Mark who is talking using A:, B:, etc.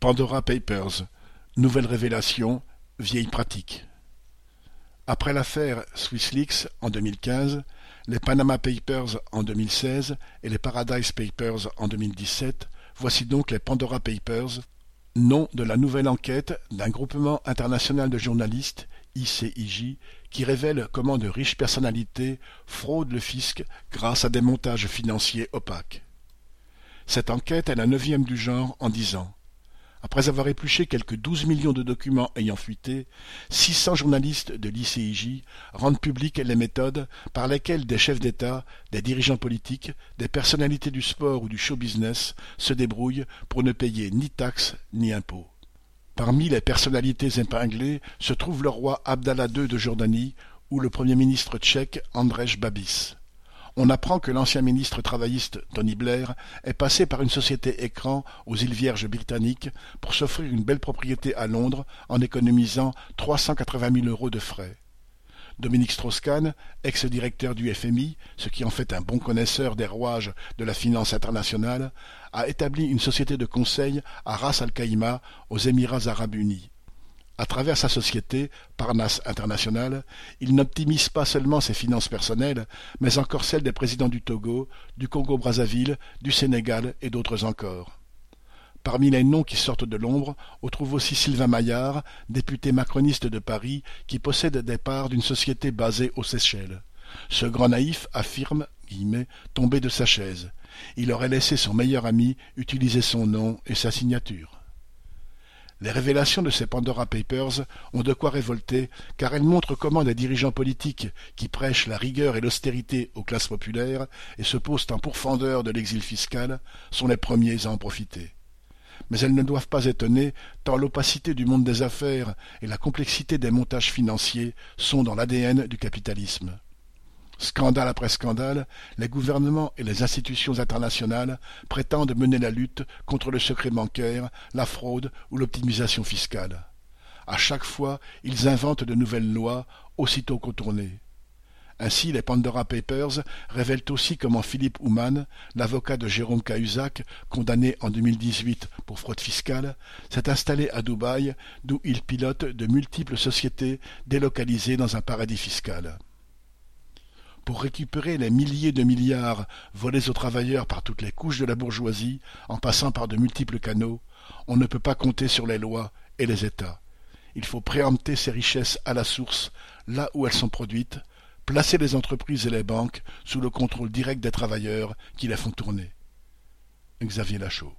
A: Pandora Papers, nouvelle révélation, vieille pratique. Après l'affaire SwissLeaks en 2015, les Panama Papers en 2016 et les Paradise Papers en 2017, voici donc les Pandora Papers, nom de la nouvelle enquête d'un groupement international de journalistes, ICIJ, qui révèle comment de riches personnalités fraudent le fisc grâce à des montages financiers opaques. Cette enquête est la neuvième du genre en dix ans. Après avoir épluché quelques douze millions de documents ayant fuité, six cents journalistes de l'ICIJ rendent publiques les méthodes par lesquelles des chefs d'État, des dirigeants politiques, des personnalités du sport ou du show-business se débrouillent pour ne payer ni taxes ni impôts. Parmi les personnalités épinglées se trouve le roi Abdallah II de Jordanie ou le premier ministre tchèque Andrzej Babis on apprend que l'ancien ministre travailliste Tony Blair est passé par une société écran aux îles Vierges britanniques pour s'offrir une belle propriété à Londres en économisant 380 000 euros de frais. Dominique Strauss-Kahn, ex-directeur du FMI, ce qui en fait un bon connaisseur des rouages de la finance internationale, a établi une société de conseil à Ras Al Khaimah aux Émirats arabes unis. À travers sa société, Parnasse International, il n'optimise pas seulement ses finances personnelles, mais encore celles des présidents du Togo, du Congo-Brazzaville, du Sénégal et d'autres encore. Parmi les noms qui sortent de l'ombre, on trouve aussi Sylvain Maillard, député macroniste de Paris, qui possède des parts d'une société basée aux Seychelles. Ce grand naïf affirme, tomber de sa chaise. Il aurait laissé son meilleur ami utiliser son nom et sa signature. Les révélations de ces Pandora Papers ont de quoi révolter, car elles montrent comment des dirigeants politiques qui prêchent la rigueur et l'austérité aux classes populaires et se posent en pourfendeurs de l'exil fiscal sont les premiers à en profiter. Mais elles ne doivent pas étonner, tant l'opacité du monde des affaires et la complexité des montages financiers sont dans l'ADN du capitalisme. Scandale après scandale, les gouvernements et les institutions internationales prétendent mener la lutte contre le secret bancaire, la fraude ou l'optimisation fiscale. À chaque fois, ils inventent de nouvelles lois, aussitôt contournées. Ainsi, les Pandora Papers révèlent aussi comment Philippe Houman, l'avocat de Jérôme Cahuzac, condamné en 2018 pour fraude fiscale, s'est installé à Dubaï, d'où il pilote de multiples sociétés délocalisées dans un paradis fiscal pour récupérer les milliers de milliards volés aux travailleurs par toutes les couches de la bourgeoisie, en passant par de multiples canaux, on ne peut pas compter sur les lois et les États. Il faut préempter ces richesses à la source, là où elles sont produites, placer les entreprises et les banques sous le contrôle direct des travailleurs qui les font tourner. Xavier Lachaud